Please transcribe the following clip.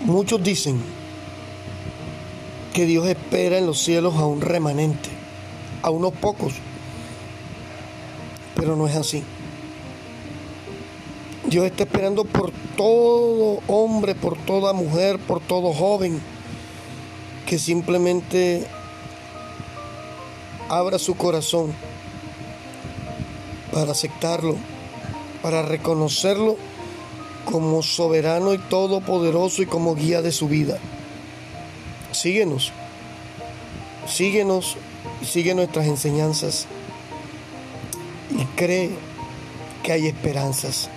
Muchos dicen que Dios espera en los cielos a un remanente, a unos pocos, pero no es así. Dios está esperando por todo hombre, por toda mujer, por todo joven, que simplemente abra su corazón para aceptarlo, para reconocerlo como soberano y todopoderoso y como guía de su vida. Síguenos, síguenos, sigue nuestras enseñanzas y cree que hay esperanzas.